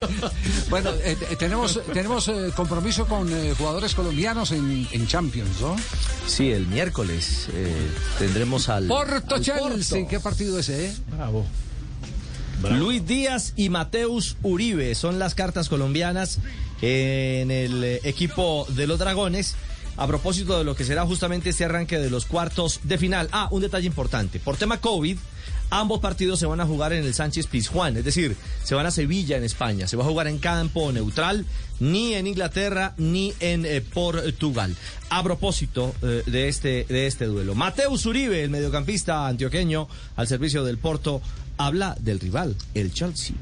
Bueno, eh, tenemos, tenemos eh, compromiso con eh, jugadores colombianos en, en Champions, ¿no? Sí, el miércoles eh, tendremos al, Porto al Chelsea, ¿qué partido ese, eh? Bravo. Luis Díaz y Mateus Uribe son las cartas colombianas en el equipo de los Dragones. A propósito de lo que será justamente este arranque de los cuartos de final. Ah, un detalle importante. Por tema COVID, ambos partidos se van a jugar en el Sánchez Pizjuán. Es decir, se van a Sevilla en España. Se va a jugar en campo neutral, ni en Inglaterra ni en eh, Portugal. A propósito eh, de, este, de este duelo. Mateus Uribe, el mediocampista antioqueño al servicio del Porto, habla del rival, el Chelsea.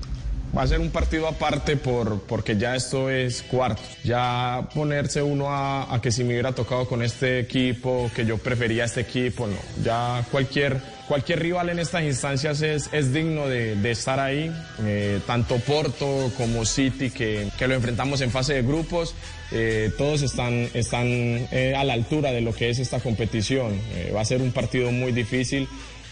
Va a ser un partido aparte por, porque ya esto es cuarto. Ya ponerse uno a, a, que si me hubiera tocado con este equipo, que yo prefería este equipo, no. Ya cualquier, cualquier rival en estas instancias es, es digno de, de estar ahí. Eh, tanto Porto como City, que, que, lo enfrentamos en fase de grupos, eh, todos están, están eh, a la altura de lo que es esta competición. Eh, va a ser un partido muy difícil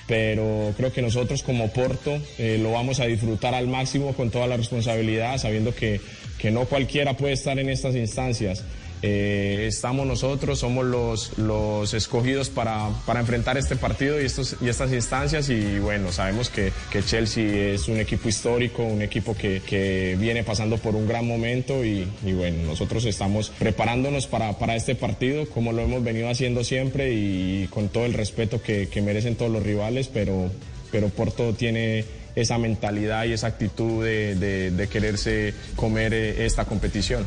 pero creo que nosotros como Porto eh, lo vamos a disfrutar al máximo con toda la responsabilidad, sabiendo que, que no cualquiera puede estar en estas instancias. Eh, estamos nosotros, somos los, los escogidos para, para, enfrentar este partido y, estos, y estas instancias y bueno, sabemos que, que, Chelsea es un equipo histórico, un equipo que, que viene pasando por un gran momento y, bueno, nosotros estamos preparándonos para, para, este partido como lo hemos venido haciendo siempre y con todo el respeto que, merecen todos los rivales, pero, pero Porto tiene esa mentalidad y esa actitud de, de, de quererse comer esta competición.